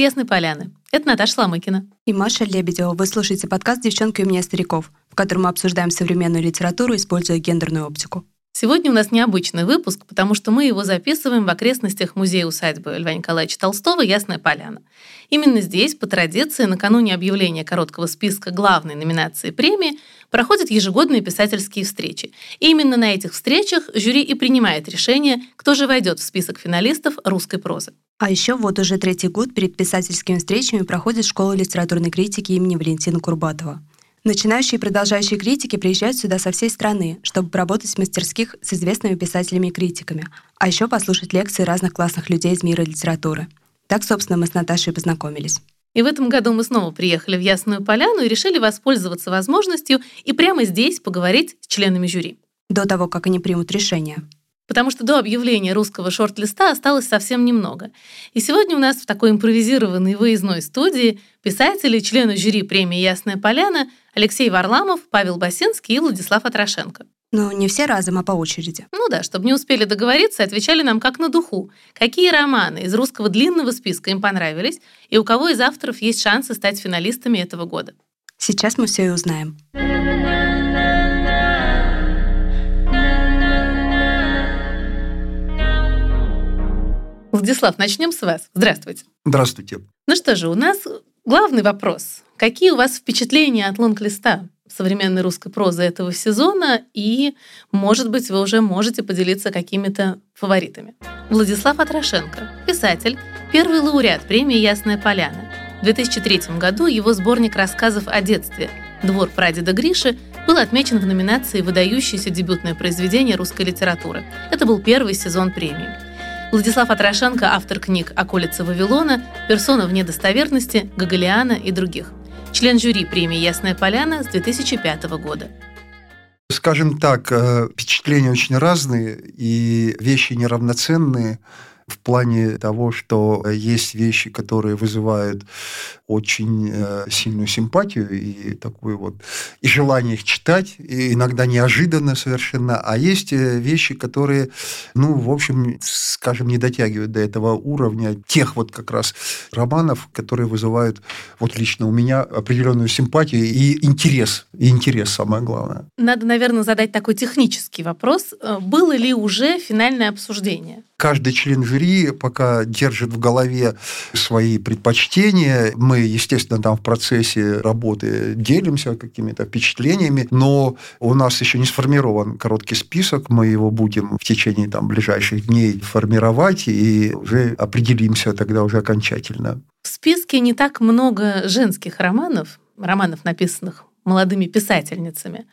Ясной Поляны. Это Наташа Ломыкина. И Маша Лебедева. Вы слушаете подкаст «Девчонка и мне стариков», в котором мы обсуждаем современную литературу, используя гендерную оптику. Сегодня у нас необычный выпуск, потому что мы его записываем в окрестностях музея-усадьбы Льва Николаевича Толстого «Ясная поляна». Именно здесь, по традиции, накануне объявления короткого списка главной номинации премии, проходят ежегодные писательские встречи. И именно на этих встречах жюри и принимает решение, кто же войдет в список финалистов русской прозы. А еще вот уже третий год перед писательскими встречами проходит школа литературной критики имени Валентина Курбатова. Начинающие и продолжающие критики приезжают сюда со всей страны, чтобы поработать в мастерских с известными писателями и критиками, а еще послушать лекции разных классных людей из мира литературы. Так, собственно, мы с Наташей познакомились. И в этом году мы снова приехали в Ясную Поляну и решили воспользоваться возможностью и прямо здесь поговорить с членами жюри. До того, как они примут решение потому что до объявления русского шорт-листа осталось совсем немного. И сегодня у нас в такой импровизированной выездной студии писатели, члены жюри премии «Ясная поляна» Алексей Варламов, Павел Басинский и Владислав Атрошенко. Ну, не все разом, а по очереди. Ну да, чтобы не успели договориться, отвечали нам как на духу. Какие романы из русского длинного списка им понравились, и у кого из авторов есть шансы стать финалистами этого года. Сейчас мы все и узнаем. Владислав, начнем с вас. Здравствуйте. Здравствуйте. Ну что же, у нас главный вопрос. Какие у вас впечатления от лонг-листа современной русской прозы этого сезона? И, может быть, вы уже можете поделиться какими-то фаворитами. Владислав Атрошенко, писатель, первый лауреат премии «Ясная поляна». В 2003 году его сборник рассказов о детстве «Двор прадеда Гриши» был отмечен в номинации «Выдающееся дебютное произведение русской литературы». Это был первый сезон премии. Владислав Атрошенко – автор книг «Околица Вавилона», «Персона вне достоверности», «Гоголиана» и других. Член жюри премии «Ясная поляна» с 2005 года. Скажем так, э, впечатления очень разные и вещи неравноценные в плане того, что есть вещи, которые вызывают очень э, сильную симпатию и такую вот и желание их читать, и иногда неожиданно совершенно, а есть э, вещи, которые, ну, в общем, скажем, не дотягивают до этого уровня тех вот как раз романов, которые вызывают вот лично у меня определенную симпатию и интерес, и интерес самое главное. Надо, наверное, задать такой технический вопрос. Э, было ли уже финальное обсуждение? Каждый член жюри пока держит в голове свои предпочтения. Мы, естественно, там в процессе работы делимся какими-то впечатлениями, но у нас еще не сформирован короткий список. Мы его будем в течение там, ближайших дней формировать и уже определимся тогда уже окончательно. В списке не так много женских романов, романов, написанных молодыми писательницами.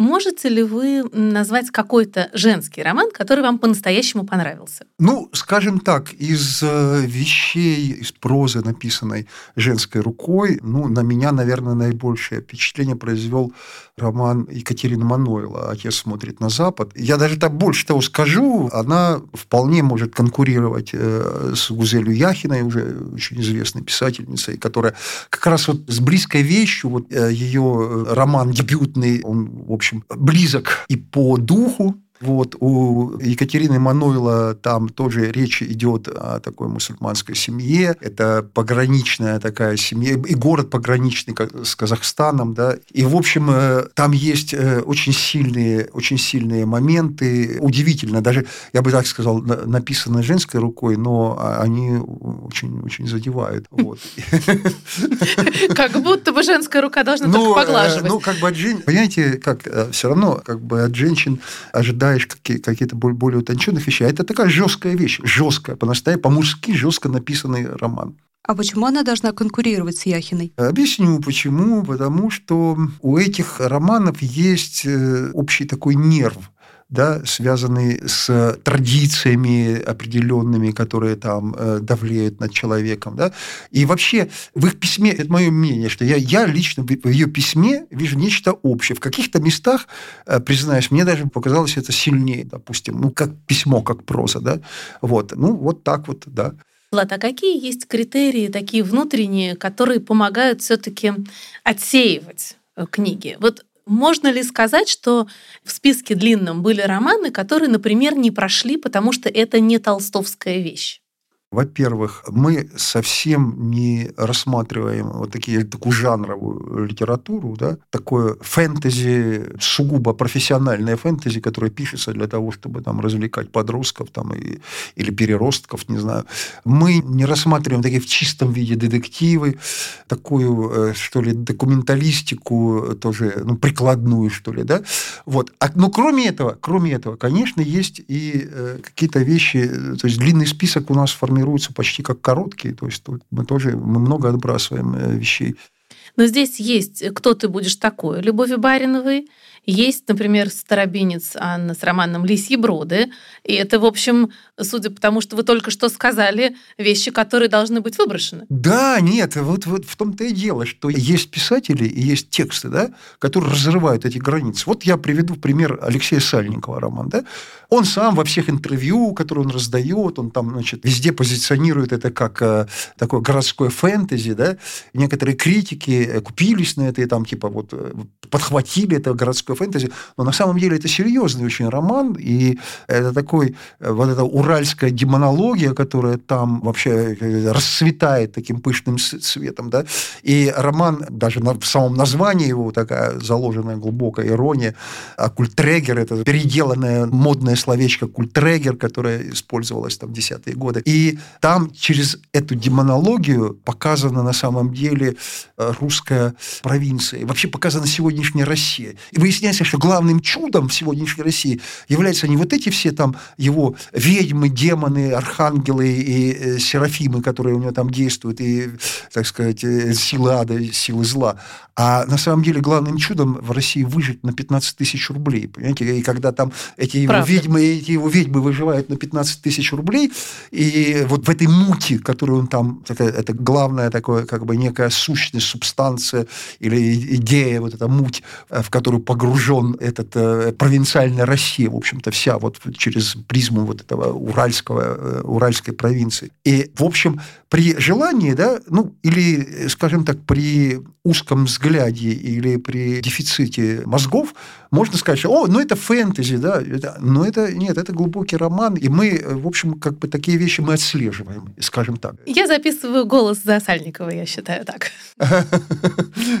Можете ли вы назвать какой-то женский роман, который вам по-настоящему понравился? Ну, скажем так, из э, вещей, из прозы, написанной женской рукой, ну, на меня, наверное, наибольшее впечатление произвел роман Екатерины Манойла «Отец смотрит на Запад». Я даже так больше того скажу, она вполне может конкурировать э, с Гузелью Яхиной, уже очень известной писательницей, которая как раз вот с близкой вещью, вот э, ее роман дебютный, он, в общем, близок и по духу, вот, у Екатерины Мануила там тоже речь идет о такой мусульманской семье. Это пограничная такая семья, и город пограничный с Казахстаном, да. И, в общем, э, там есть э, очень сильные, очень сильные моменты. Удивительно, даже, я бы так сказал, написаны женской рукой, но они очень, очень задевают. Вот. Как будто бы женская рука должна ну, только э, поглаживать. Ну, как бы от женщин, понимаете, как все равно, как бы от женщин ожидать ожидаешь какие-то более утонченных вещей. А это такая жесткая вещь, жесткая, по-настоящему, по-мужски жестко написанный роман. А почему она должна конкурировать с Яхиной? Объясню почему. Потому что у этих романов есть э, общий такой нерв да, связанный с традициями определенными, которые там э, давлеют над человеком. Да? И вообще в их письме, это мое мнение, что я, я лично в ее письме вижу нечто общее. В каких-то местах, э, признаюсь, мне даже показалось это сильнее, допустим, ну, как письмо, как проза. Да? Вот. Ну, вот так вот, да. Влад, а какие есть критерии такие внутренние, которые помогают все-таки отсеивать э, книги? Вот можно ли сказать, что в списке длинном были романы, которые, например, не прошли, потому что это не толстовская вещь? Во-первых, мы совсем не рассматриваем вот такие, такую жанровую литературу, да, такое фэнтези, сугубо профессиональное фэнтези, которое пишется для того, чтобы там развлекать подростков там, и, или переростков, не знаю. Мы не рассматриваем такие в чистом виде детективы, такую, э, что ли, документалистику тоже, ну, прикладную, что ли, да. Вот. А, но кроме этого, кроме этого, конечно, есть и э, какие-то вещи, то есть длинный список у нас формируется формируются почти как короткие, то есть мы тоже мы много отбрасываем э, вещей. Но здесь есть «Кто ты будешь такой» Любови Бариновой, есть, например, старобинец Анна с романом «Лисьи броды». И это, в общем, судя по тому, что вы только что сказали, вещи, которые должны быть выброшены. Да, нет, вот, вот в том-то и дело, что есть писатели и есть тексты, да, которые разрывают эти границы. Вот я приведу пример Алексея Сальникова роман. Да? Он сам во всех интервью, которые он раздает, он там, значит, везде позиционирует это как э, такое городское фэнтези, да. Некоторые критики э, купились на это и там типа вот э, подхватили это городское фэнтези, но на самом деле это серьезный очень роман, и это такой, э, вот эта уральская демонология, которая там вообще расцветает таким пышным цветом, да, и роман, даже в самом названии его такая заложенная глубокая ирония, а культрегер, это переделанное модное словечко культрегер, которое использовалось там в десятые годы, и там через эту демонологию показана на самом деле э, русская провинция, вообще показана сегодняшняя Россия. И выясняется, выясняется, что главным чудом в сегодняшней России являются не вот эти все там его ведьмы, демоны, архангелы и э, серафимы, которые у него там действуют, и, так сказать, э, силы ада, силы зла, а на самом деле главным чудом в России выжить на 15 тысяч рублей. Понимаете? И когда там эти его ведьмы, эти его ведьмы выживают на 15 тысяч рублей, и вот в этой муте, которую он там, это, это главная такое, как бы некая сущность, субстанция или идея, вот эта муть, э, в которую погружен этот э, провинциальная Россия, в общем-то, вся вот через призму вот этого уральского, э, уральской провинции. И, в общем, при желании, да, ну, или, скажем так, при узком взгляде или при дефиците мозгов, можно сказать, что, о, ну это фэнтези, да, это, но это, нет, это глубокий роман, и мы, в общем, как бы такие вещи мы отслеживаем, скажем так. Я записываю голос за Сальникова, я считаю так.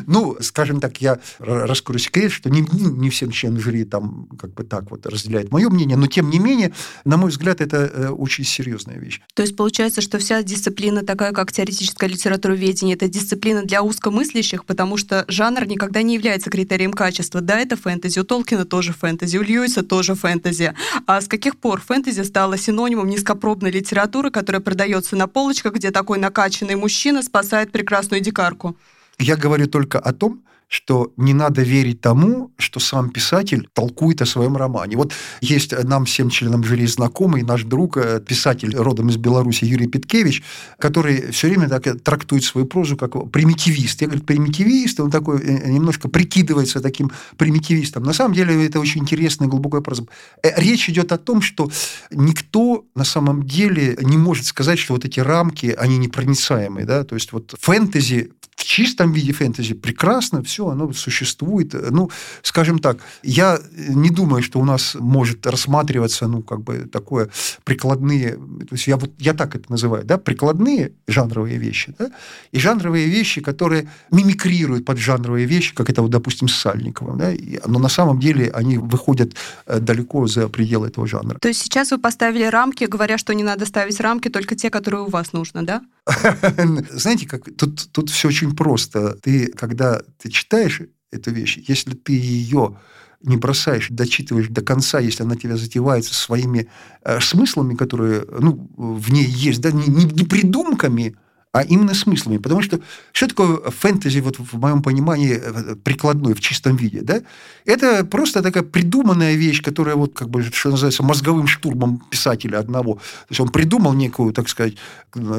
Ну, скажем так, я раскрою секрет, что не, не всем члены жюри там как бы так вот разделяют мое мнение, но тем не менее, на мой взгляд, это э, очень серьезная вещь. То есть получается, что вся дисциплина такая, как теоретическое литературоведение, это дисциплина для узкомыслящих, потому что жанр никогда не является критерием качества. Да, это фэнтези, у Толкина тоже фэнтези, у Льюиса тоже фэнтези. А с каких пор фэнтези стало синонимом низкопробной литературы, которая продается на полочках, где такой накачанный мужчина спасает прекрасную дикарку? Я говорю только о том, что не надо верить тому, что сам писатель толкует о своем романе. Вот есть нам всем членам жюри знакомый наш друг, э, писатель родом из Беларуси Юрий Петкевич, который все время так трактует свою прозу как примитивист. Я говорю, примитивист, он такой э, немножко прикидывается таким примитивистом. На самом деле это очень интересная глубокая проза. Э, речь идет о том, что никто на самом деле не может сказать, что вот эти рамки, они непроницаемые. Да? То есть вот фэнтези в чистом виде фэнтези прекрасно, все, оно существует. Ну, скажем так, я не думаю, что у нас может рассматриваться, ну, как бы такое прикладные, то есть я вот, я так это называю, да, прикладные жанровые вещи, да, и жанровые вещи, которые мимикрируют под жанровые вещи, как это вот, допустим, с Сальниковым, да, но на самом деле они выходят э, далеко за пределы этого жанра. То есть сейчас вы поставили рамки, говоря, что не надо ставить рамки, только те, которые у вас нужно, да? Знаете, как тут, тут все очень просто. Ты, когда ты читаешь эту вещь, если ты ее не бросаешь, дочитываешь до конца, если она тебя затевается своими э, смыслами, которые ну, в ней есть, да, не, не, придумками, а именно смыслами. Потому что что такое фэнтези, вот в моем понимании, э, прикладной, в чистом виде? Да? Это просто такая придуманная вещь, которая, вот, как бы, что называется, мозговым штурмом писателя одного. То есть он придумал некую, так сказать,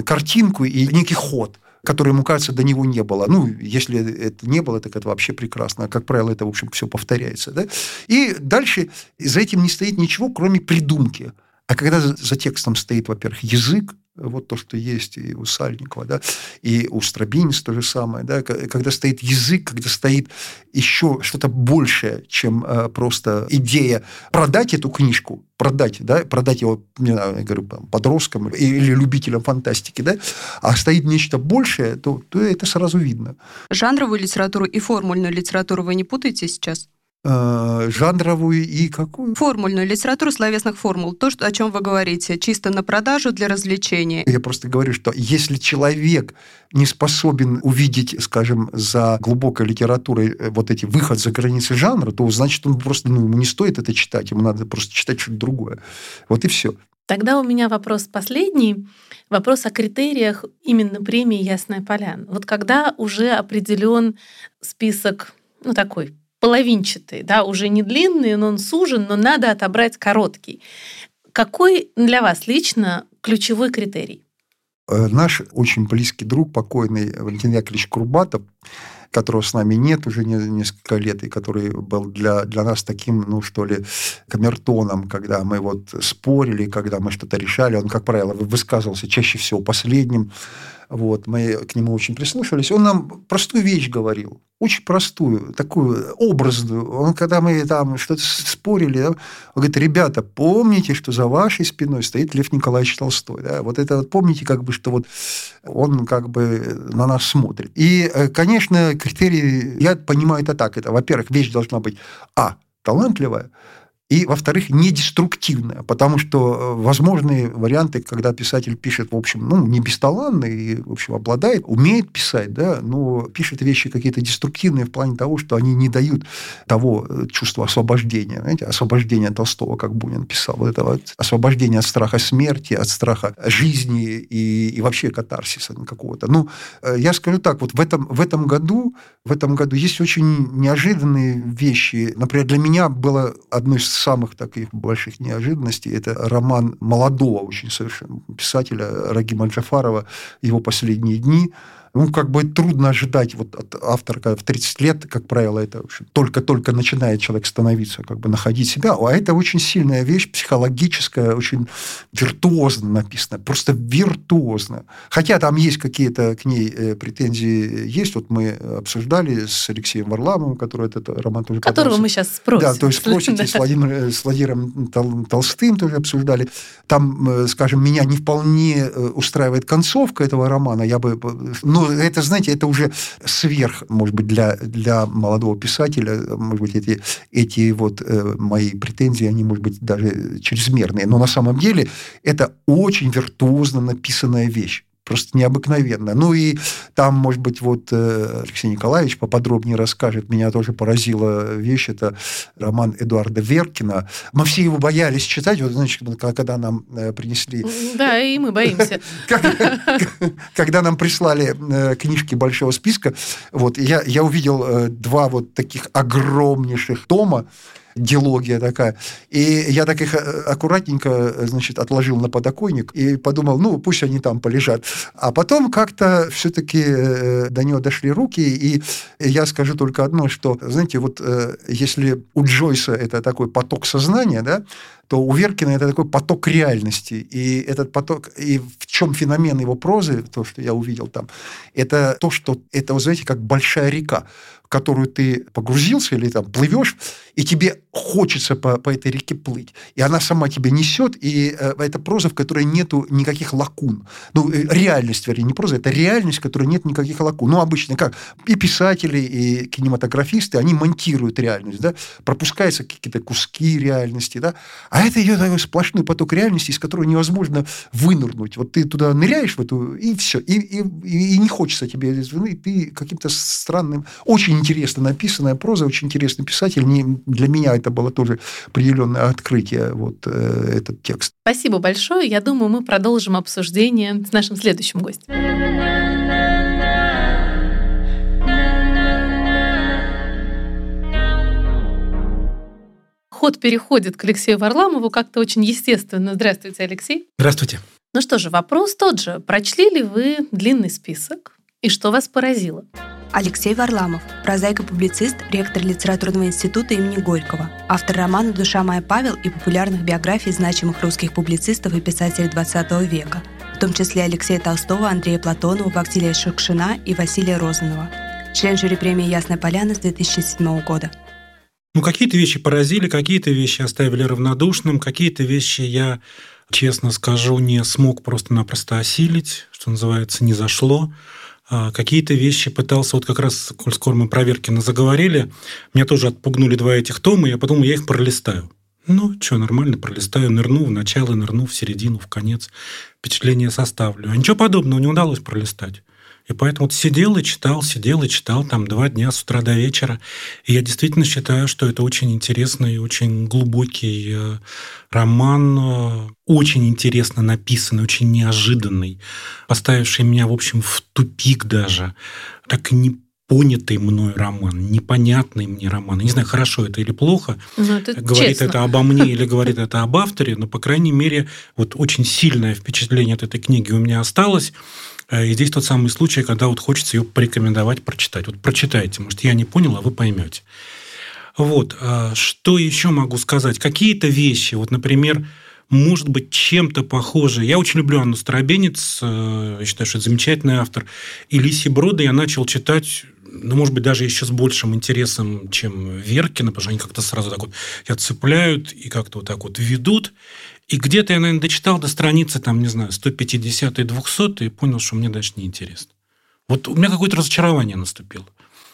картинку и некий ход который ему кажется, до него не было. Ну, если это не было, так это вообще прекрасно. А, как правило, это, в общем, все повторяется. Да? И дальше за этим не стоит ничего, кроме придумки. А когда за текстом стоит, во-первых, язык, вот то, что есть и у Сальникова, да, и у Стробинец то же самое, да, когда стоит язык, когда стоит еще что-то большее, чем э, просто идея продать эту книжку, продать, да, продать его, не знаю, я говорю, подросткам или любителям фантастики, да, а стоит нечто большее, то, то это сразу видно. Жанровую литературу и формульную литературу вы не путаете сейчас? Э, жанровую и какую? Формульную литературу словесных формул. То, что, о чем вы говорите, чисто на продажу для развлечения. Я просто говорю, что если человек не способен увидеть, скажем, за глубокой литературой э, вот эти выход за границы жанра, то значит он просто ну, ему не стоит это читать, ему надо просто читать что-то другое. Вот и все. Тогда у меня вопрос последний. Вопрос о критериях именно премии «Ясная поляна». Вот когда уже определен список, ну такой, половинчатый, да, уже не длинный, но он сужен, но надо отобрать короткий. Какой для вас лично ключевой критерий? Э, наш очень близкий друг, покойный Валентин Яковлевич Курбатов, которого с нами нет уже несколько лет, и который был для, для нас таким, ну, что ли, камертоном, когда мы вот спорили, когда мы что-то решали. Он, как правило, высказывался чаще всего последним. Вот, мы к нему очень прислушивались. Он нам простую вещь говорил, очень простую, такую образную. Он, когда мы там что-то спорили, он говорит, ребята, помните, что за вашей спиной стоит Лев Николаевич Толстой. Да? Вот это вот помните, как бы, что вот он как бы на нас смотрит. И, э, конечно, критерии, я понимаю это так. Это, во-первых, вещь должна быть, а, талантливая, и, во-вторых, не деструктивная, потому что э, возможные варианты, когда писатель пишет, в общем, ну, не бесталанный, и, в общем, обладает, умеет писать, да, но пишет вещи какие-то деструктивные в плане того, что они не дают того э, чувства освобождения, знаете, освобождения Толстого, как Бунин писал, вот это вот освобождение от страха смерти, от страха жизни и, и вообще катарсиса какого-то. Ну, э, я скажу так, вот в этом, в этом году, в этом году есть очень неожиданные вещи. Например, для меня было одно из самых таких больших неожиданностей это роман молодого очень совершенно писателя Рагима Джафарова «Его последние дни», ну, как бы трудно ожидать вот от автора, в 30 лет, как правило, это только-только начинает человек становиться, как бы находить себя. А это очень сильная вещь, психологическая, очень виртуозно написана, просто виртуозно. Хотя там есть какие-то к ней э, претензии, есть. Вот мы обсуждали с Алексеем Варламовым, который этот роман тоже Которого мы сейчас спросим. Да, то есть спросите, с, Владимиром, э, с Владимиром Толстым тоже обсуждали. Там, э, скажем, меня не вполне устраивает концовка этого романа. Я бы... Но ну, это, знаете, это уже сверх, может быть, для, для молодого писателя, может быть, эти, эти вот э, мои претензии, они, может быть, даже чрезмерные. Но на самом деле это очень виртуозно написанная вещь просто необыкновенно. Ну и там, может быть, вот э, Алексей Николаевич поподробнее расскажет. Меня тоже поразила вещь. Это роман Эдуарда Веркина. Мы все его боялись читать. Вот, значит, когда нам э, принесли... Да, и мы боимся. Когда нам прислали э, книжки большого списка, вот, я, я увидел два вот таких огромнейших тома, дилогия такая. И я так их э, аккуратненько, значит, отложил на подоконник и подумал, ну, пусть они там полежат. А потом как-то все-таки э, до него дошли руки, и я скажу только одно, что, знаете, вот э, если у Джойса это такой поток сознания, да, то у Веркина это такой поток реальности. И этот поток, и в чем феномен его прозы, то, что я увидел там, это то, что это, вы знаете, как большая река которую ты погрузился или там плывешь, и тебе хочется по, по этой реке плыть. И она сама тебя несет, и э, это проза, в которой нету никаких лакун. Ну, э, реальность, вернее, не проза, это реальность, в которой нет никаких лакун. Ну, обычно как и писатели, и кинематографисты, они монтируют реальность, да, пропускаются какие-то куски реальности, да, а это идет такой сплошной поток реальности, из которого невозможно вынырнуть. Вот ты туда ныряешь в эту, и все, и, и, и не хочется тебе, и ты каким-то странным, очень интересно написанная проза, очень интересный писатель. Не, для меня это было тоже определенное открытие, вот э, этот текст. Спасибо большое. Я думаю, мы продолжим обсуждение с нашим следующим гостем. Ход переходит к Алексею Варламову как-то очень естественно. Здравствуйте, Алексей. Здравствуйте. Ну что же, вопрос тот же. Прочли ли вы длинный список? И что вас поразило? Алексей Варламов, прозаик и публицист, ректор литературного института имени Горького, автор романа «Душа моя Павел» и популярных биографий значимых русских публицистов и писателей XX века. том числе Алексея Толстого, Андрея Платонова, Вактилия Шукшина и Василия Розанова. Член жюри премии «Ясная поляна» с 2007 года. Ну, какие-то вещи поразили, какие-то вещи оставили равнодушным, какие-то вещи я, честно скажу, не смог просто-напросто осилить, что называется, не зашло. А какие-то вещи пытался, вот как раз, коль скоро мы проверки на заговорили, меня тоже отпугнули два этих тома, и я подумал, я их пролистаю. Ну, что, нормально, пролистаю, нырну в начало, нырну в середину, в конец, впечатление составлю. А ничего подобного не удалось пролистать. И поэтому вот сидел и читал, сидел и читал там два дня с утра до вечера. И я действительно считаю, что это очень интересный, очень глубокий э, роман, э, очень интересно написанный, очень неожиданный, поставивший меня, в общем, в тупик даже. Так не понятый мной роман, непонятный мне роман. Я не знаю, хорошо это или плохо, ну, это говорит честно. это обо мне или говорит это об авторе, но, по крайней мере, вот очень сильное впечатление от этой книги у меня осталось. Э, и здесь тот самый случай, когда вот хочется ее порекомендовать, прочитать. Вот прочитайте, может, я не понял, а вы поймете. Вот, а что еще могу сказать? Какие-то вещи, вот, например, может быть, чем-то похожие. Я очень люблю Анну Старобенец, э, я считаю, что это замечательный автор. И Лиси Брода я начал читать ну, может быть, даже еще с большим интересом, чем Веркина, потому что они как-то сразу так вот я цепляют и как-то вот так вот ведут. И где-то я, наверное, дочитал до страницы, там, не знаю, 150 и 200 и понял, что мне дальше неинтересно. Вот у меня какое-то разочарование наступило.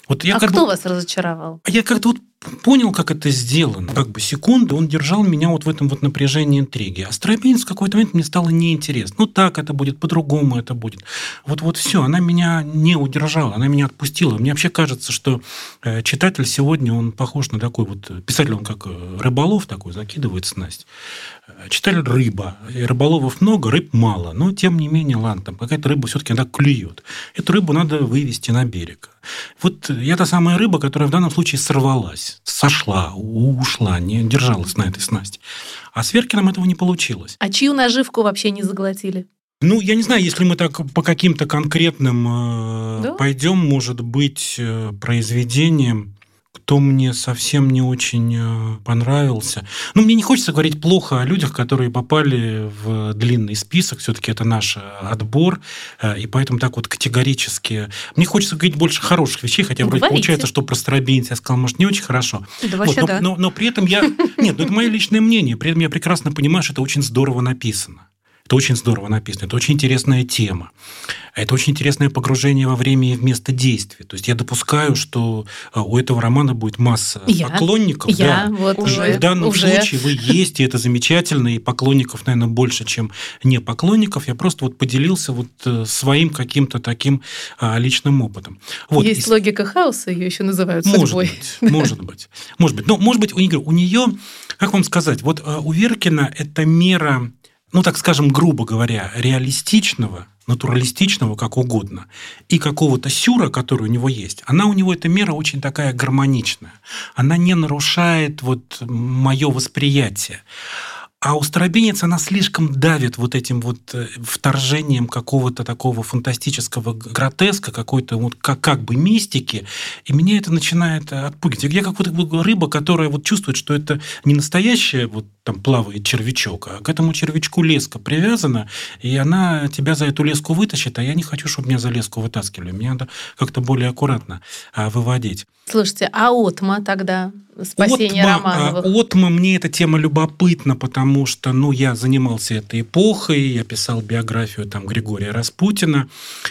Вот я а как кто бы, вас разочаровал? Я как-то вот понял, как это сделано. Как бы секунду он держал меня вот в этом вот напряжении интриги. А Стропинец в какой-то момент мне стало неинтересно. Ну, так это будет, по-другому это будет. Вот, вот все, она меня не удержала, она меня отпустила. Мне вообще кажется, что э, читатель сегодня, он похож на такой вот... Писатель, он как э, рыболов такой, закидывает снасть. Читатель рыба. Рыболовов много, рыб мало. Но, тем не менее, ладно, там какая-то рыба все-таки она клюет. Эту рыбу надо вывести на берег. Вот я та самая рыба, которая в данном случае сорвалась, сошла, ушла, не держалась на этой снасти. А с Веркиным этого не получилось. А чью наживку вообще не заглотили? Ну, я не знаю, если мы так по каким-то конкретным э, Да? пойдем, может быть, э, произведением, кто мне совсем не очень э, понравился. Ну, мне не хочется говорить плохо о людях, которые попали в длинный список. Все-таки это наш э, отбор, э, и поэтому так вот категорически. Мне хочется говорить больше хороших вещей, хотя вроде Говорите. получается, что про Старобинец я сказал, может, не очень хорошо. Да Вот, но, да. но, но при этом я... Нет, ну это мое личное мнение. При этом я прекрасно понимаю, что это очень здорово написано. Это очень здорово написано. Это очень интересная тема. Это очень интересное погружение во время и в место действия. То есть я допускаю, что э, у этого романа будет масса Я? поклонников. Я да. вот уже, в данном уже. случае вы есть, и это замечательно, и поклонников, наверное, больше, чем не поклонников. Я просто вот поделился вот э, своим каким-то таким а, личным опытом. Вот. Есть И логика хаоса, ее еще называют может судьбой. быть, может быть, может быть. Но, может быть, у нее, как вам сказать, вот э, у Веркина это мера, ну, так скажем, грубо говоря, реалистичного, натуралистичного, как угодно, и какого-то сюра, который у него есть, она у него, эта мера очень такая гармоничная. Она не нарушает вот мое восприятие. А у Старобинец она слишком давит вот этим вот э, вторжением какого-то такого фантастического гротеска, какой-то вот как, как бы мистики, и меня это начинает э, отпугивать. Я как вот рыба, которая вот чувствует, что это не настоящая вот там плавает червячок, а к этому червячку леска привязана, и она тебя за эту леску вытащит, а я не хочу, чтобы меня за леску вытаскивали. Мне надо как-то более аккуратно а, выводить. Слушайте, а Отма тогда? Спасение Отма, Романовых. а, Отма, мне эта тема любопытна, потому что, ну, я занимался этой эпохой, я писал биографию там Григория Распутина,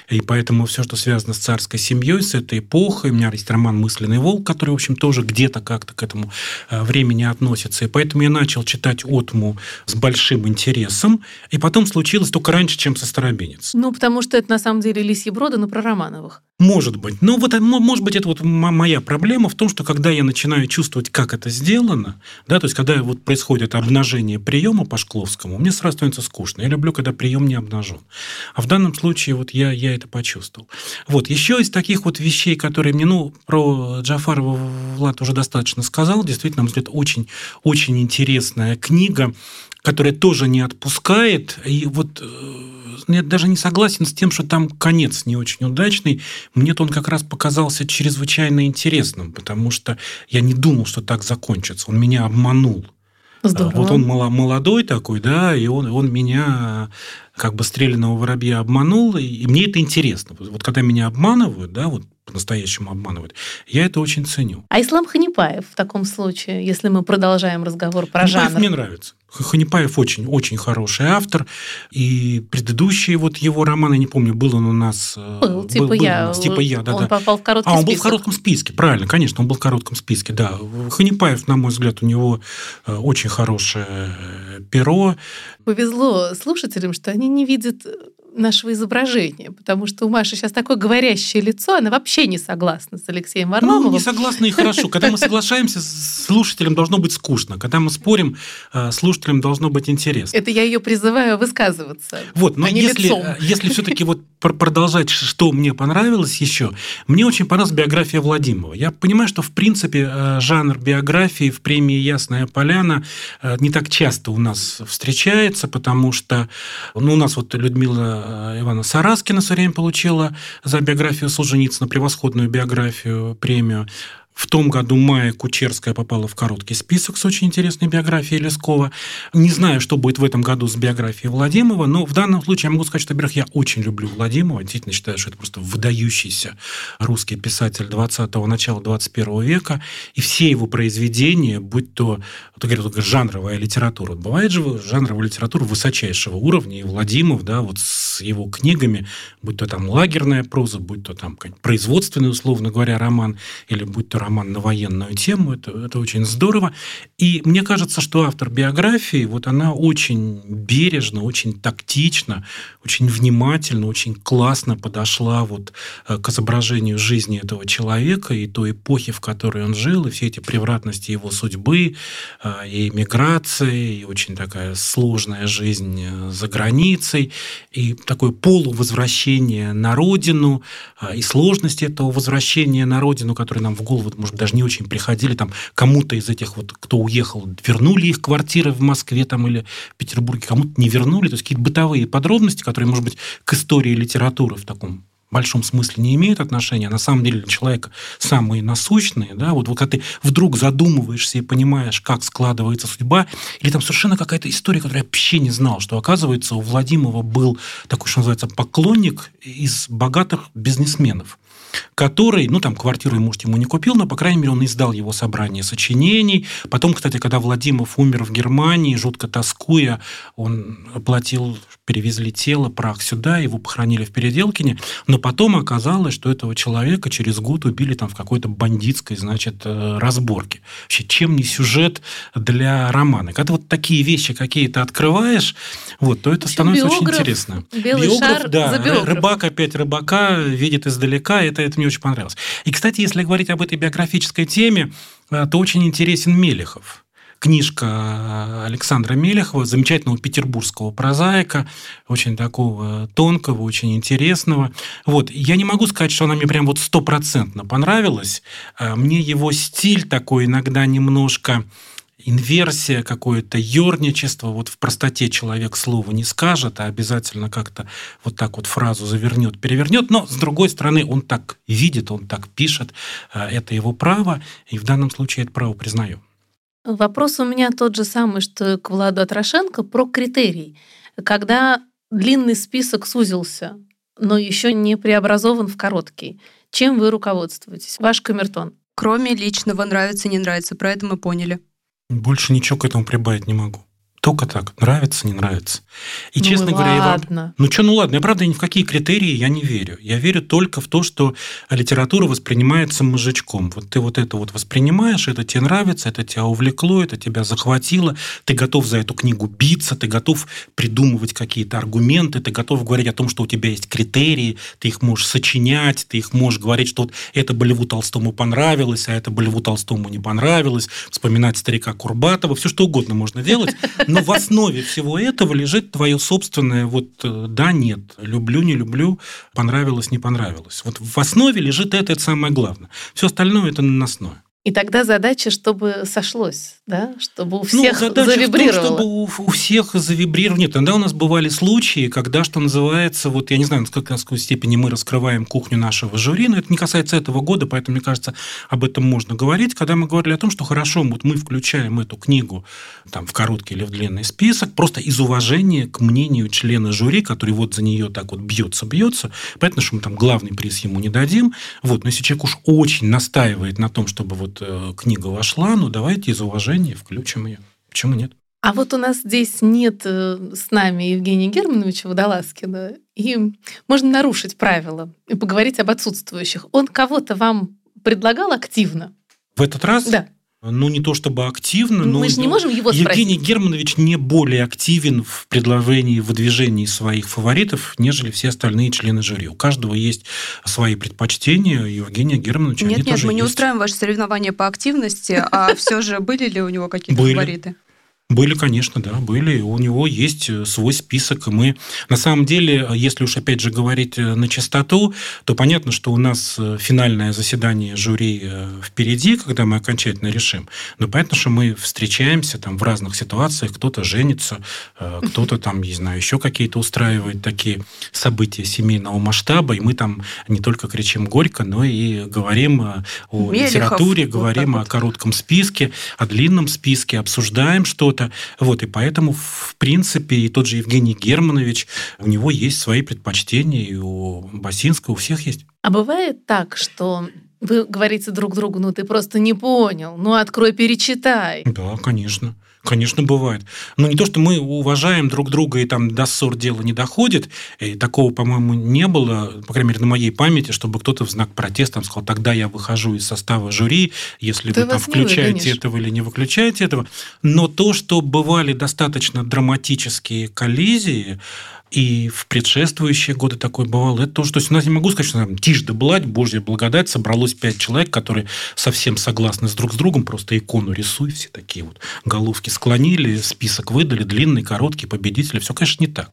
и поэтому все, что связано с царской семьей, с этой эпохой, у меня есть роман «Мысленный волк», который, в общем, тоже где-то как-то к этому э, времени относится, и поэтому я начал читать Отму с большим интересом, и потом случилось только раньше, чем со Старобинец. Ну, потому что это на самом деле Лисьи Броды, но про Романовых. Может быть. Но вот, мо- может быть, это вот моя проблема в том, что когда я начинаю чувствовать, как это сделано, да, то есть когда вот происходит обнажение приема по Шкловскому, мне сразу становится скучно. Я люблю, когда прием не обнажен. А в данном случае вот я, я это почувствовал. Вот. Еще из таких вот вещей, которые мне, ну, про Джафарова Влад уже достаточно сказал, действительно, на мой взгляд, очень, очень интересная книга, которая тоже не отпускает. И вот э, я даже не согласен с тем, что там конец не очень удачный. Мне-то он как раз показался чрезвычайно интересным, потому что я не думал, что так закончится. Он меня обманул. Здорово. Вот он молодой такой, да, и он, он меня как бы стрелянного воробья обманул, и мне это интересно. Вот когда меня обманывают, да, вот по-настоящему обманывают. Я это очень ценю. А Ислам Ханипаев в таком случае, если мы продолжаем разговор про Ханипаев жанр? мне нравится. Ханипаев очень, очень хороший автор. И предыдущие вот его романы, не помню, был он у нас... Э, был, типа был, я. У нас, типа я, да, он да. попал в короткий А, он список. был в коротком списке, правильно, конечно, он был в коротком списке, да. Ханипаев, на мой взгляд, у него э, очень хорошее э, перо. Повезло слушателям, что они не видят нашего изображения, потому что у Маши сейчас такое говорящее лицо, она вообще не согласна с Алексеем Варламовым. Ну, не согласна и хорошо. Когда мы соглашаемся, слушателям должно быть скучно. Когда мы спорим, слушателям должно быть интересно. Это я ее призываю высказываться. Вот, но а если, лицом. если все-таки вот продолжать, что мне понравилось еще, мне очень понравилась биография Владимира. Я понимаю, что в принципе жанр биографии в премии Ясная Поляна не так часто у нас встречается, потому что ну, у нас вот Людмила Ивана Сараскина все время получила за биографию Солженицына превосходную биографию, премию. В том году Майя Кучерская попала в короткий список с очень интересной биографией Лескова. Не знаю, что будет в этом году с биографией Владимира, но в данном случае я могу сказать, что, во-первых, я очень люблю Владимира, действительно считаю, что это просто выдающийся русский писатель 20-го, начала 21 века, и все его произведения, будь то, вот говорят, жанровая литература, бывает же жанровая литература высочайшего уровня, и Владимир, да, вот с его книгами, будь то там лагерная проза, будь то там производственный, условно говоря, роман, или будь то роман на военную тему, это, это очень здорово. И мне кажется, что автор биографии, вот она очень бережно, очень тактично, очень внимательно, очень классно подошла вот к изображению жизни этого человека и той эпохи, в которой он жил, и все эти превратности его судьбы, и миграции, и очень такая сложная жизнь за границей, и такое полувозвращение на родину, и сложности этого возвращения на родину, которое нам в голову может даже не очень приходили, там кому-то из этих вот, кто уехал, вернули их квартиры в Москве там или в Петербурге, кому-то не вернули, то есть какие-то бытовые подробности, которые, может быть, к истории литературы в таком большом смысле не имеют отношения, а на самом деле для человека самые насущные, да, вот, вот когда ты вдруг задумываешься и понимаешь, как складывается судьба, или там совершенно какая-то история, которую я вообще не знал, что, оказывается, у Владимира был такой, что называется, поклонник из богатых бизнесменов который, ну, там, квартиру, может, ему не купил, но, по крайней мере, он издал его собрание сочинений. Потом, кстати, когда Владимиров умер в Германии, жутко тоскуя, он оплатил, перевезли тело, прах сюда, его похоронили в Переделкине, но потом оказалось, что этого человека через год убили там в какой-то бандитской, значит, разборке. Вообще, чем не сюжет для романа? Когда вот такие вещи какие-то открываешь, вот, то это становится биограф, очень интересно. Белый биограф, шар да, за биограф. рыбак опять рыбака видит издалека, это это мне очень понравилось. И, кстати, если говорить об этой биографической теме, то очень интересен Мелехов книжка Александра Мелехова, замечательного петербургского прозаика, очень такого тонкого, очень интересного. Вот. Я не могу сказать, что она мне прям вот стопроцентно понравилась. Мне его стиль такой иногда немножко инверсия, какое-то ерничество. Вот в простоте человек слова не скажет, а обязательно как-то вот так вот фразу завернет, перевернет. Но, с другой стороны, он так видит, он так пишет. Это его право, и в данном случае это право признаю. Вопрос у меня тот же самый, что к Владу Атрошенко про критерий. Когда длинный список сузился, но еще не преобразован в короткий, чем вы руководствуетесь? Ваш камертон. Кроме личного нравится, не нравится. Про это мы поняли. Больше ничего к этому прибавить не могу. Только так. Нравится, не нравится. И, ну честно говоря, я вам... ладно. Ну что, ну ладно, я правда ни в какие критерии я не верю. Я верю только в то, что литература воспринимается мозжечком. Вот ты вот это вот воспринимаешь, это тебе нравится, это тебя увлекло, это тебя захватило, ты готов за эту книгу биться, ты готов придумывать какие-то аргументы, ты готов говорить о том, что у тебя есть критерии, ты их можешь сочинять, ты их можешь говорить, что вот это бы Льву Толстому понравилось, а это бы Льву Толстому не понравилось, вспоминать старика Курбатова, все что угодно можно делать, но в основе всего этого лежит твое собственное вот да, нет, люблю, не люблю, понравилось, не понравилось. Вот в основе лежит это, это самое главное. Все остальное это наносное. И тогда задача, чтобы сошлось, да, чтобы у ну, всех ну, задача завибрировало. В том, чтобы у, у всех завибрировало. Нет, тогда у нас бывали случаи, когда, что называется, вот я не знаю, насколько, насколько степени мы раскрываем кухню нашего жюри, но это не касается этого года, поэтому, мне кажется, об этом можно говорить. Когда мы говорили о том, что хорошо, вот мы включаем эту книгу там, в короткий или в длинный список, просто из уважения к мнению члена жюри, который вот за нее так вот бьется-бьется, понятно, что мы там главный приз ему не дадим, вот, но если человек уж очень настаивает на том, чтобы вот э, книга вошла, ну давайте из уважения включим ее. Почему нет? А вот у нас здесь нет э, с нами Евгения Германовича Водолазкина, и можно нарушить правила и поговорить об отсутствующих. Он кого-то вам предлагал активно? В этот раз? Да. Ну, не то чтобы активно, но... Мы же не можем его Евгений спросить. Германович не более активен в предложении, в выдвижении своих фаворитов, нежели все остальные члены жюри. У каждого есть свои предпочтения. Евгения Германовича Нет, нет, нет, мы есть. не устраиваем ваши соревнования по активности, а все же были ли у него какие-то фавориты? Были, конечно, да, были. У него есть э, свой список. И мы, на самом деле, если уж опять же говорить э, на чистоту, то понятно, что у нас э, финальное заседание жюри впереди, когда мы окончательно решим. Но понятно, что мы встречаемся там в разных ситуациях. Кто-то женится, кто-то там, не знаю, еще какие-то устраивает такие события семейного масштаба. И мы там не только кричим горько, но и говорим о Мелехов, литературе, говорим вот о коротком списке, о длинном списке, обсуждаем что-то что-то. Вот, и поэтому, в принципе, и тот же Евгений Германович, у него есть свои предпочтения, и у Басинского, у всех есть. А бывает так, что вы говорите друг другу, ну ты просто не понял, ну открой, перечитай. Да, конечно. Конечно, бывает. Но не то, что мы уважаем друг друга и там до ссор дело не доходит. И такого, по-моему, не было, по крайней мере, на моей памяти, чтобы кто-то в знак протеста сказал, тогда я выхожу из состава жюри, если Ты вы там включаете этого или не выключаете этого. Но то, что бывали достаточно драматические коллизии, и в предшествующие годы такое бывало. Это то, что у нас не могу сказать, что там тишь да блать, божья благодать, собралось пять человек, которые совсем согласны с друг с другом, просто икону рисуй, все такие вот головки склонили, список выдали, длинный, короткий, победители. Все, конечно, не так.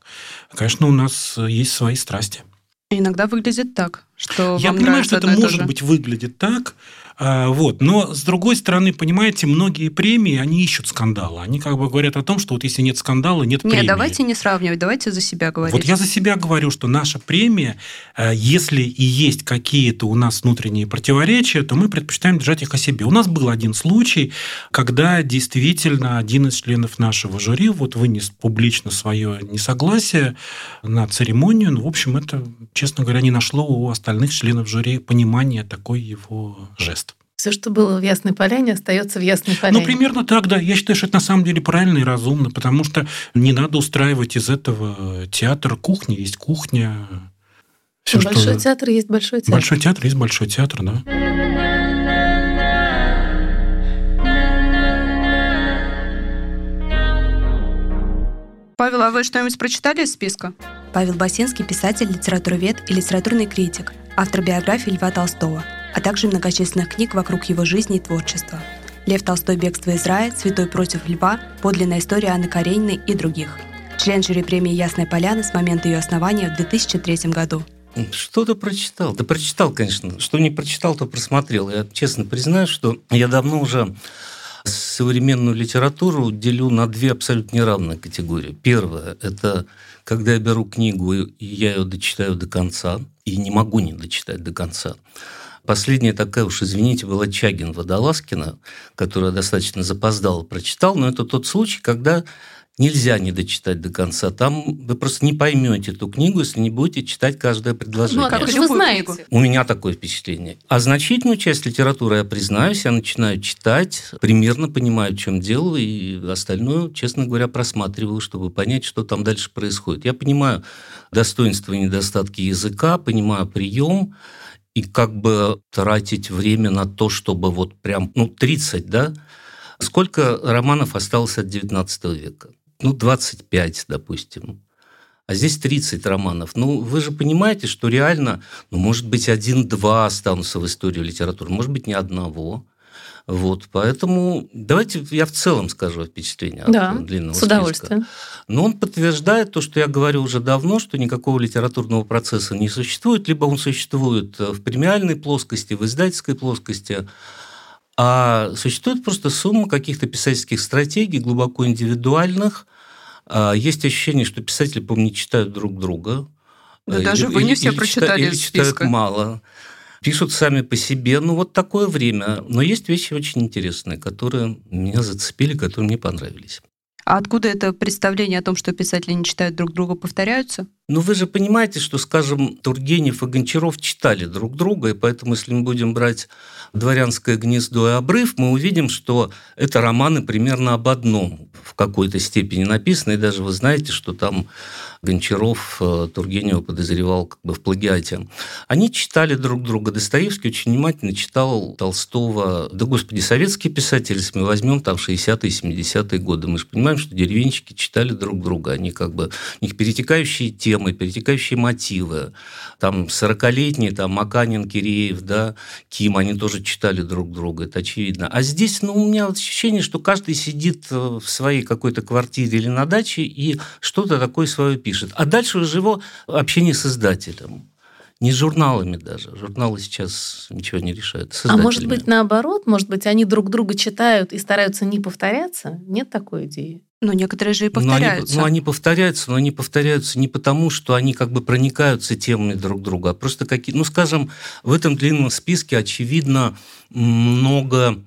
Конечно, у нас есть свои страсти. Иногда выглядит так, что Я понимаю, что это может быть выглядит так, вот. Но, с другой стороны, понимаете, многие премии, они ищут скандала. Они как бы говорят о том, что вот если нет скандала, нет премии. Нет, давайте не сравнивать, давайте за себя говорить. Вот я за себя говорю, что наша премия, э, если и есть какие-то у нас внутренние противоречия, то мы предпочитаем держать их о себе. У нас был один случай, когда действительно один из членов нашего жюри вот вынес публично свое несогласие на церемонию. Ну, в общем, это, честно говоря, не нашло у остальных членов жюри понимания такой его жест. Все, что было в Ясной Поляне, остается в Ясной Поляне. Ну, примерно так, да. Я считаю, что это на самом деле правильно и разумно, потому что не надо устраивать из этого театр кухни, есть кухня. Все, большой что... театр есть большой театр. Большой театр есть большой театр, да. Павел, а вы что-нибудь прочитали из списка? Павел Басинский – писатель, литературовед и литературный критик, автор биографии Льва Толстого – а также многочисленных книг вокруг его жизни и творчества. «Лев Толстой. Бегство из рая», «Святой против льва», «Подлинная история Анны Карениной» и других. Член жюри премии «Ясная поляна» с момента ее основания в 2003 году. Что ты прочитал? Ты прочитал, конечно. Что не прочитал, то просмотрел. Я честно признаю, что я давно уже современную литературу делю на две абсолютно неравные категории. Первое – это когда я беру книгу, и я ее дочитаю до конца, и не могу не дочитать до конца. Последняя такая уж, извините, была Чагин Водолазкина, которая достаточно запоздала прочитал, но это тот случай, когда нельзя не дочитать до конца. Там вы просто не поймете эту книгу, если не будете читать каждое предложение. Ну, а как же вы знаете? У меня такое впечатление. А значительную часть литературы, я признаюсь, я начинаю читать, примерно понимаю, в чем дело, и остальное, честно говоря, просматриваю, чтобы понять, что там дальше происходит. Я понимаю достоинства и недостатки языка, понимаю прием, и как бы тратить время на то, чтобы вот прям, ну, 30, да? Сколько романов осталось от 19 века? Ну, 25, допустим. А здесь 30 романов. Ну, вы же понимаете, что реально, ну, может быть, один-два останутся в истории литературы, может быть, ни одного. Вот, поэтому давайте я в целом скажу впечатление да, от длинного с удовольствием. списка. Но он подтверждает то, что я говорю уже давно, что никакого литературного процесса не существует, либо он существует в премиальной плоскости, в издательской плоскости, А существует просто сумма каких-то писательских стратегий, глубоко индивидуальных. А, есть ощущение, что писатели, по-моему, не читают друг друга. Да или, даже вы не все или прочитали или читают мало. Пишут сами по себе. Ну, вот такое время. Но есть вещи очень интересные, которые меня зацепили, которые мне понравились. А откуда это представление о том, что писатели не читают друг друга, повторяются? Ну, вы же понимаете, что, скажем, Тургенев и Гончаров читали друг друга, и поэтому, если мы будем брать «Дворянское гнездо» и «Обрыв», мы увидим, что это романы примерно об одном в какой-то степени написаны, и даже вы знаете, что там Гончаров э, Тургенева подозревал как бы в плагиате. Они читали друг друга. Достоевский очень внимательно читал Толстого. Да, господи, советские писатели, если мы возьмем там 60-е, 70-е годы, мы же понимаем, что деревенщики читали друг друга. Они как бы, у них перетекающие темы, перетекающие мотивы. Там 40-летние, там Маканин, Киреев, да, Ким, они тоже читали друг друга, это очевидно. А здесь, ну, у меня ощущение, что каждый сидит э, в своей какой-то квартире или на даче и что-то такое свое пишет пишет. А дальше уже его общение с издателем. Не с журналами даже. Журналы сейчас ничего не решают. А может быть наоборот? Может быть, они друг друга читают и стараются не повторяться? Нет такой идеи? Но некоторые же и повторяются. Но они, ну, они повторяются, но они повторяются не потому, что они как бы проникаются темами друг друга, а просто какие... Ну, скажем, в этом длинном списке, очевидно, много,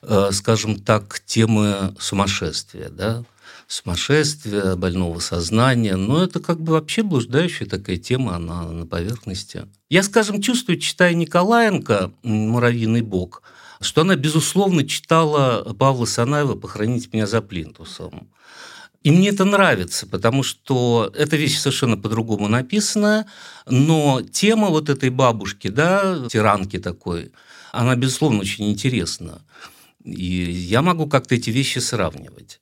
э, скажем так, темы сумасшествия, да, сумасшествия, больного сознания. Но это как бы вообще блуждающая такая тема, она на поверхности. Я, скажем, чувствую, читая Николаенко «Муравьиный бог», что она, безусловно, читала Павла Санаева «Похоронить меня за плинтусом». И мне это нравится, потому что эта вещь совершенно по-другому написана, но тема вот этой бабушки, да, тиранки такой, она, безусловно, очень интересна. И я могу как-то эти вещи сравнивать.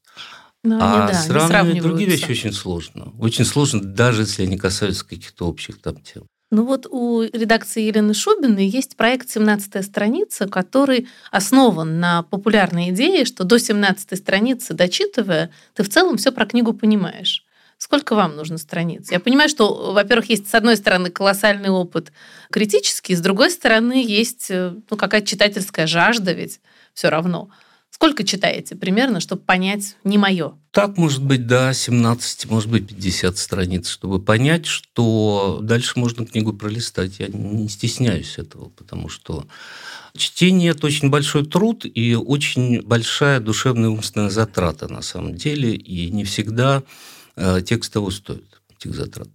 Но а они, да, сравнивать другие вещи очень сложно. Очень сложно, даже если они касаются каких-то общих там тем. Ну вот у редакции Елены Шубиной есть проект «17 страница», который основан на популярной идее, что до 17 страницы, дочитывая, ты в целом все про книгу понимаешь. Сколько вам нужно страниц? Я понимаю, что, во-первых, есть с одной стороны колоссальный опыт критический, с другой стороны есть э, ну, какая-то читательская жажда ведь все равно. Сколько читаете примерно, чтобы понять «не мое»? Так, может быть, да, 17, может быть, 50 страниц, чтобы понять, что дальше можно книгу пролистать. Я не стесняюсь этого, потому что чтение – это очень большой труд и очень большая душевная умственная затрата на самом деле, и не всегда э, текст того стоит, этих затрат.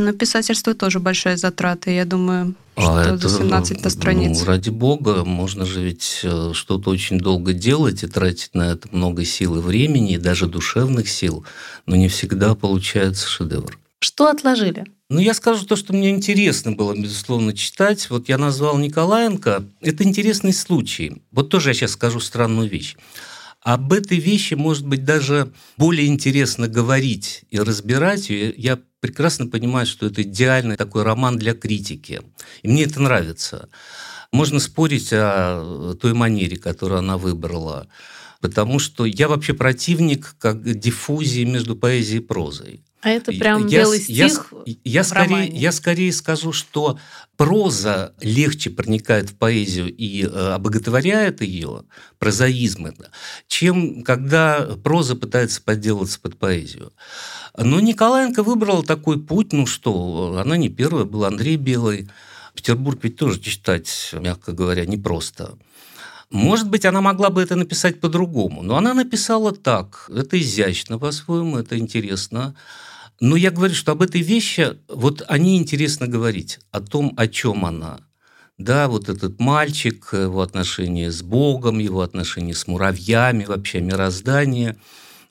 Но писательство тоже большая затрата, я думаю, а что это, за 17 ну, страниц. Ну, ради бога, можно же ведь э, что-то очень долго делать и тратить на это много сил и времени, и даже душевных сил, но не всегда получается шедевр. Что отложили? Ну, я скажу то, что мне интересно было, безусловно, читать. Вот я назвал Николаенко. Это интересный случай. Вот тоже я сейчас скажу странную вещь. Об этой вещи, может быть, даже более интересно говорить и разбирать ее. Я прекрасно понимаю, что это идеальный такой роман для критики. И мне это нравится. Можно спорить о той манере, которую она выбрала, потому что я вообще противник как диффузии между поэзией и прозой. А это прям я, белый стих я, я, скорее, я скорее скажу, что проза легче проникает в поэзию и э, обоготворяет ее, прозаизм это, чем когда проза пытается подделаться под поэзию. Но Николаенко выбрала такой путь, ну что, она не первая, был Андрей Белый. Петербург ведь тоже читать, мягко говоря, непросто. Может быть, она могла бы это написать по-другому, но она написала так. Это изящно по-своему, это интересно. Но я говорю, что об этой вещи, вот о ней интересно говорить, о том, о чем она. Да, вот этот мальчик, его отношения с Богом, его отношения с муравьями, вообще мироздание.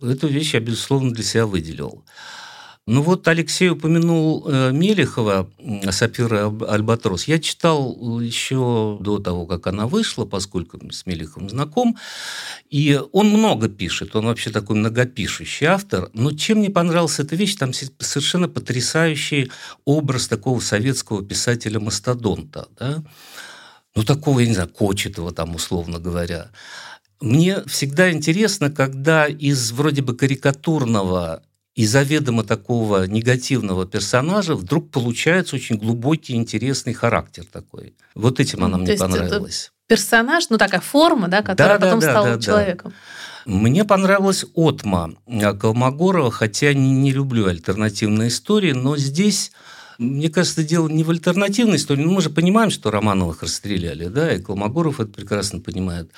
Эту вещь я, безусловно, для себя выделил. Ну вот Алексей упомянул э, Мелехова, Сапира Альбатрос. Я читал еще до того, как она вышла, поскольку с Мелеховым знаком. И он много пишет, он вообще такой многопишущий автор. Но чем мне понравилась эта вещь, там совершенно потрясающий образ такого советского писателя-мастодонта. Да? Ну, такого, я не знаю, Кочетова там, условно говоря. Мне всегда интересно, когда из вроде бы карикатурного и заведомо такого негативного персонажа вдруг получается очень глубокий, интересный характер такой. Вот этим она То мне понравилась. персонаж, ну такая форма, да, которая да, потом да, стала да, человеком. Да. Мне понравилась Отма Колмогорова, хотя не, не люблю альтернативные истории, но здесь мне кажется, дело не в альтернативной истории. Ну, мы же понимаем, что Романовых расстреляли, да, и Колмогоров это прекрасно понимает.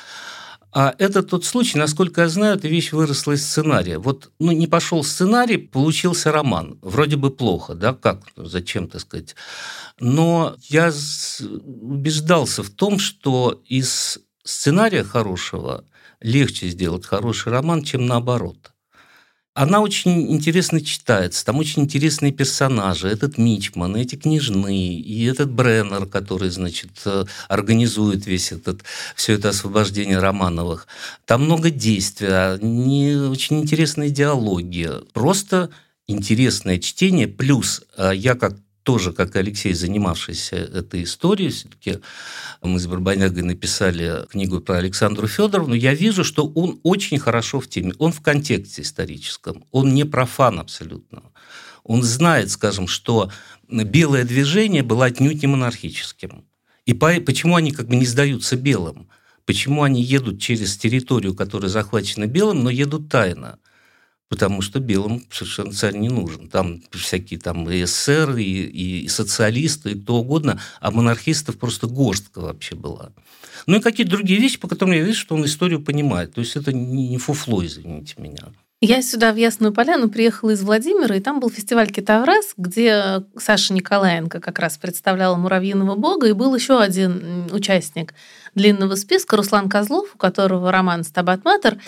А это тот случай, насколько я знаю, эта вещь выросла из сценария. Вот ну, не пошел сценарий, получился роман. Вроде бы плохо, да, как, зачем, так сказать. Но я убеждался в том, что из сценария хорошего легче сделать хороший роман, чем наоборот. Она очень интересно читается, там очень интересные персонажи. Этот Мичман, эти княжны, и этот Бреннер, который, значит, э, организует весь этот, все это освобождение Романовых. Там много действия, не, очень интересные диалоги. Просто интересное чтение. Плюс э, я как тоже, как и Алексей, занимавшийся этой историей, все-таки мы с Барбанягой написали книгу про Александру Федоровну, я вижу, что он очень хорошо в теме, он в контексте историческом, он не профан абсолютно. Он знает, скажем, что белое движение было отнюдь не монархическим. И по, почему они как бы не сдаются белым? Почему они едут через территорию, которая захвачена белым, но едут тайно? Потому что белым совершенно царь не нужен. Там всякие там и эсеры, и, и социалисты, и кто угодно, а монархистов просто горстка вообще была. Ну и какие-то другие вещи, по которым я вижу, что он историю понимает. То есть это не фуфло, извините меня. Я сюда в Ясную Поляну приехала из Владимира, и там был фестиваль Китаврас, где Саша Николаенко как раз представляла муравьиного бога, и был еще один участник длинного списка, Руслан Козлов, у которого роман «Стабат Матер».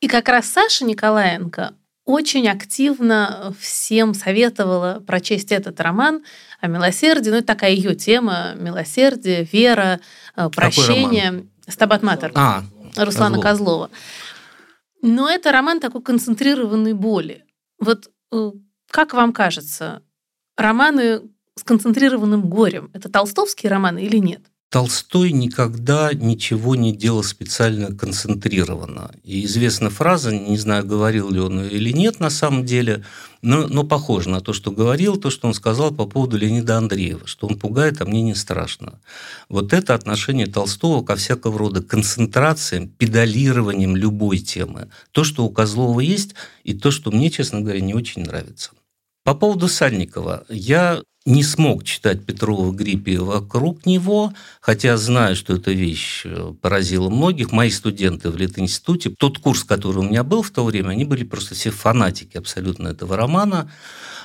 И как раз Саша Николаенко, очень активно всем советовала прочесть этот роман о милосердии. Ну, это такая ее тема. Милосердие, вера, э, прощение. Стабат Матер. А, Руслана Козлова. Козлова. Но это роман такой концентрированной боли. Вот э, как вам кажется, романы с концентрированным горем – это толстовские романы или нет? Толстой никогда ничего не делал специально концентрированно. И известна фраза, не знаю, говорил ли он ее или нет на самом деле, но, но похоже на то, что говорил, то, что он сказал по поводу Леонида Андреева, что он пугает, а мне не страшно. Вот это отношение Толстого ко всякого рода концентрациям, педалированием любой темы. То, что у Козлова есть, и то, что мне, честно говоря, не очень нравится. По поводу Сальникова. Я не смог читать Петрова гриппе вокруг него, хотя знаю, что эта вещь э, поразила многих. Мои студенты в Литинституте, тот курс, который у меня был в то время, они были просто все фанатики абсолютно этого романа.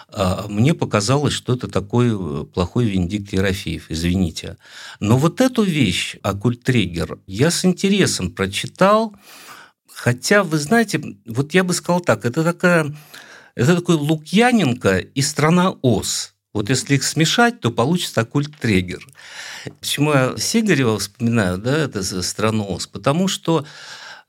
А мне показалось, что это такой э, плохой Венедикт Ерофеев, извините. Но вот эту вещь, Акультрегер, я с интересом прочитал, хотя, вы знаете, вот я бы сказал так, это такая... Это такой Лукьяненко и страна Оз. Вот если их смешать, то получится культ-трегер. Почему я Сигарева вспоминаю, да, это страну ОС? Потому что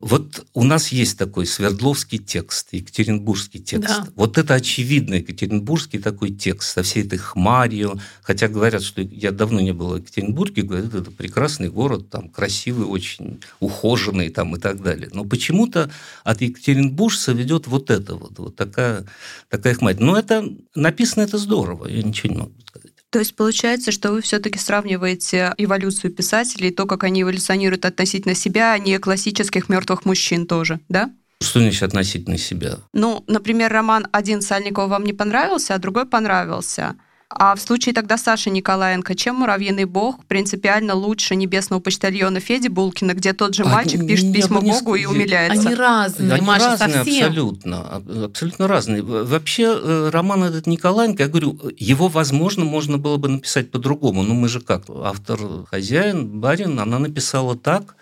вот у нас есть такой Свердловский текст, Екатеринбургский текст. Да. Вот это очевидно Екатеринбургский такой текст со всей этой хмарью. Хотя говорят, что я давно не был в Екатеринбурге, говорят, это прекрасный город, там красивый, очень ухоженный там и так далее. Но почему-то от Екатеринбуржца ведет вот это вот, вот такая, такая хмарь. Но это написано это здорово, я ничего не могу сказать. То есть получается, что вы все-таки сравниваете эволюцию писателей, то, как они эволюционируют относительно себя, а не классических мертвых мужчин тоже, да? Что значит относительно себя? Ну, например, роман «Один Сальникова» вам не понравился, а другой понравился. А в случае тогда Саши Николаенко, чем «Муравьиный бог» принципиально лучше «Небесного почтальона» Феди Булкина, где тот же мальчик а, пишет письмо не... Богу и умиляется? Они разные, Они Маша, разные совсем. абсолютно. Абсолютно разные. Вообще, э, роман этот Николаенко, я говорю, его, возможно, можно было бы написать по-другому. Но мы же как? Автор, хозяин, барин, она написала так,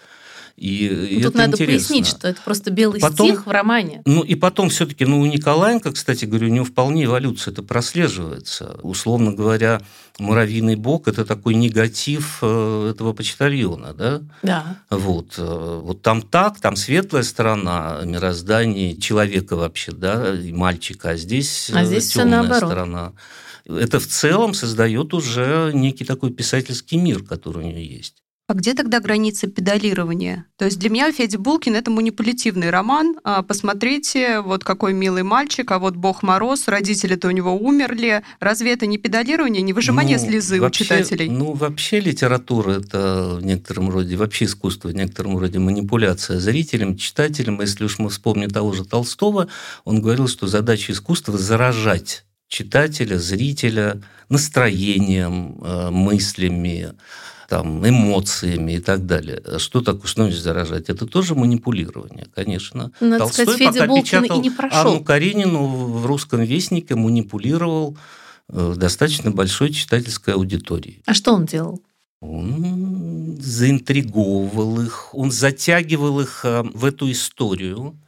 и, и Тут надо интересно. пояснить, что это просто белый потом, стих в романе. Ну и потом все-таки, ну у Николаенко, кстати говорю, у него вполне эволюция это прослеживается. Условно говоря, муравьиный бог – это такой негатив э, этого почтальона, да? Да. Вот, э, вот там так, там светлая сторона мироздания человека вообще, да, и мальчика, а здесь, а здесь темная сторона. Это в целом создает уже некий такой писательский мир, который у нее есть. А где тогда граница педалирования? То есть для меня Федя Булкин — это манипулятивный роман. А, посмотрите, вот какой милый мальчик, а вот Бог Мороз, родители-то у него умерли. Разве это не педалирование, не выжимание ну, слезы вообще, у читателей? Ну, вообще литература — это в некотором роде, вообще искусство в некотором роде манипуляция зрителем, читателем. Если уж мы вспомним того же Толстого, он говорил, что задача искусства — заражать читателя, зрителя настроением, э, мыслями, там, эмоциями и так далее. Что такое, значит заражать? Это тоже манипулирование, конечно. Надо Толстой сказать, Федя пока печатал и не прошел. Анну Каренину в «Русском вестнике» манипулировал э, достаточно большой читательской аудиторией. А что он делал? Он заинтриговывал их, он затягивал их э, в эту историю,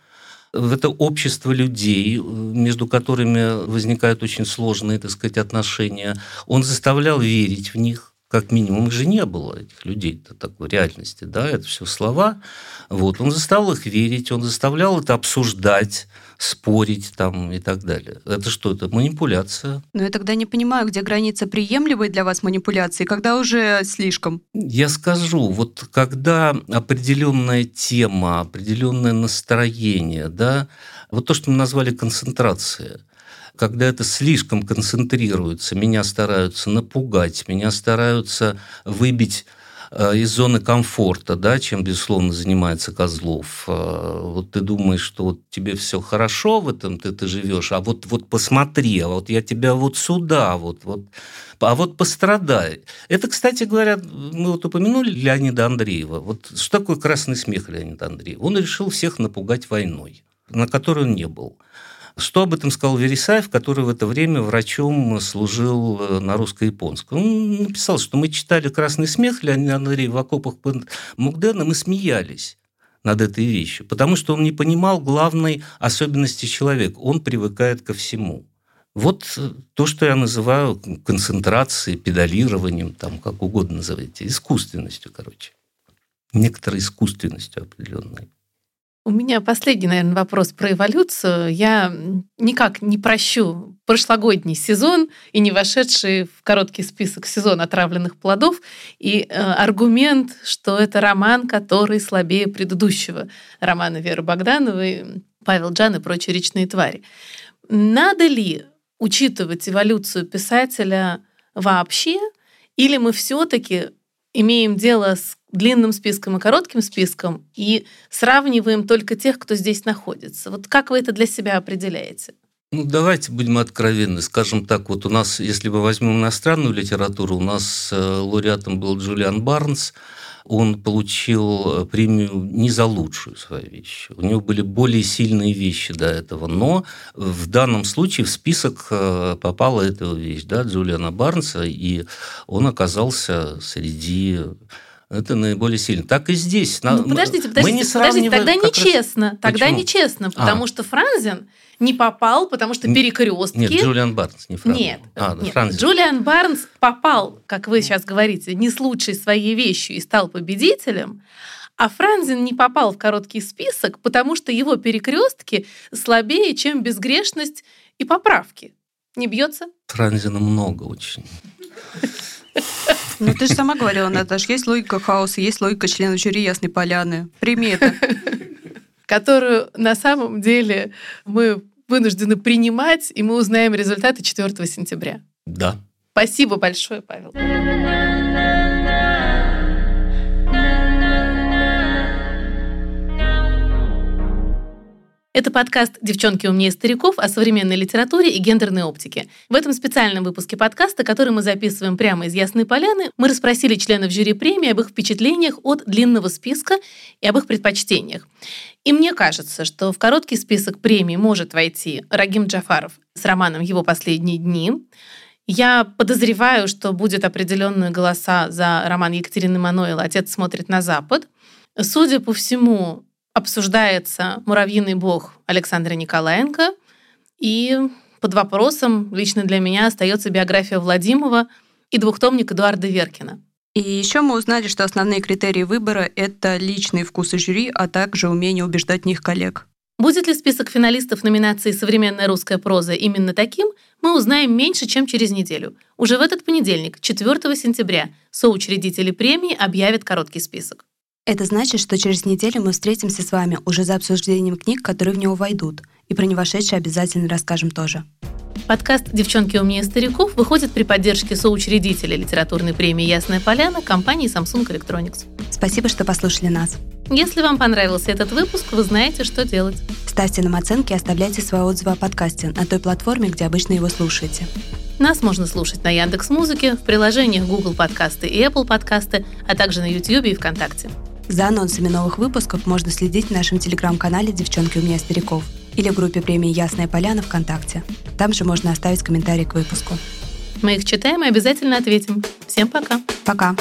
в это общество людей, между которыми возникают очень сложные, так сказать, отношения. Он заставлял верить в них как минимум, их же не было, этих людей-то такой реальности, да, это все слова. Вот, он заставил их верить, он заставлял это обсуждать, спорить там и так далее. Это что, это манипуляция? Но я тогда не понимаю, где граница приемлемой для вас манипуляции, когда уже слишком? Я скажу, вот когда определенная тема, определенное настроение, да, вот то, что мы назвали концентрация – когда это слишком концентрируется, меня стараются напугать, меня стараются выбить э, из зоны комфорта, да, чем, безусловно, занимается Козлов. Э, вот ты думаешь, что вот тебе все хорошо в этом, ты, ты живешь, а вот, вот посмотри, а вот я тебя вот сюда, вот, вот, а вот пострадай. Это, кстати говоря, мы вот упомянули Леонида Андреева. Вот что такое красный смех Леонида Андреева? Он решил всех напугать войной, на которой он не был. Что об этом сказал Вересаев, который в это время врачом служил э, на русско-японском? Он написал, что мы читали «Красный смех» Леонида Андреева в окопах под Мугденом и смеялись над этой вещью, потому что он не понимал главной особенности человека. Он привыкает ко всему. Вот э, то, что я называю концентрацией, педалированием, там, как угодно назовите, искусственностью, короче. Некоторой искусственностью определенной. У меня последний, наверное, вопрос про эволюцию. Я никак не прощу прошлогодний сезон и не вошедший в короткий список сезон отравленных плодов и э, аргумент, что это роман, который слабее предыдущего романа Веры Богдановой, Павел Джан и прочие речные твари. Надо ли учитывать эволюцию писателя вообще, или мы все-таки имеем дело с длинным списком и коротким списком и сравниваем только тех, кто здесь находится. Вот как вы это для себя определяете? Ну, давайте будем откровенны. Скажем так, вот у нас, если мы возьмем иностранную литературу, у нас э, лауреатом был Джулиан Барнс, он получил э, премию не за лучшую свою вещь. У него были более сильные вещи до этого, но в данном случае в список э, попала эта вещь, да, Джулиана Барнса, и он оказался среди это наиболее сильно. Так и здесь. Ну, подождите, подождите, мы не подождите тогда нечестно. Раз... Тогда Почему? нечестно, потому а. что Франзин не попал, потому что перекрестки. Нет, Джулиан Барнс, не Франзин. Нет, а, нет. Франзин. Джулиан Барнс попал, как вы сейчас говорите, не с лучшей своей вещью и стал победителем, а Франзин не попал в короткий список, потому что его перекрестки слабее, чем безгрешность и поправки. Не бьется? Франзина много очень. Ну, ты же сама говорила, Наташ, есть логика хаоса, есть логика члена жюри Ясной Поляны. Прими это. Которую на самом деле мы вынуждены принимать, и мы узнаем результаты 4 сентября. Да. Спасибо большое, Павел. Это подкаст «Девчонки умнее стариков» о современной литературе и гендерной оптике. В этом специальном выпуске подкаста, который мы записываем прямо из Ясной Поляны, мы расспросили членов жюри премии об их впечатлениях от длинного списка и об их предпочтениях. И мне кажется, что в короткий список премий может войти Рагим Джафаров с романом «Его последние дни», я подозреваю, что будет определенные голоса за роман Екатерины Мануэла «Отец смотрит на Запад». Судя по всему, обсуждается «Муравьиный бог» Александра Николаенко, и под вопросом лично для меня остается биография Владимова и двухтомник Эдуарда Веркина. И еще мы узнали, что основные критерии выбора — это личные вкусы жюри, а также умение убеждать них коллег. Будет ли список финалистов номинации «Современная русская проза» именно таким, мы узнаем меньше, чем через неделю. Уже в этот понедельник, 4 сентября, соучредители премии объявят короткий список. Это значит, что через неделю мы встретимся с вами уже за обсуждением книг, которые в него войдут. И про не вошедшие обязательно расскажем тоже. Подкаст «Девчонки умнее стариков» выходит при поддержке соучредителя литературной премии «Ясная поляна» компании Samsung Electronics. Спасибо, что послушали нас. Если вам понравился этот выпуск, вы знаете, что делать. Ставьте нам оценки и оставляйте свои отзывы о подкасте на той платформе, где обычно его слушаете. Нас можно слушать на Яндекс Музыке, в приложениях Google Подкасты и Apple Подкасты, а также на YouTube и ВКонтакте. За анонсами новых выпусков можно следить в нашем телеграм-канале «Девчонки у меня стариков» или в группе премии «Ясная поляна» ВКонтакте. Там же можно оставить комментарий к выпуску. Мы их читаем и обязательно ответим. Всем пока. Пока.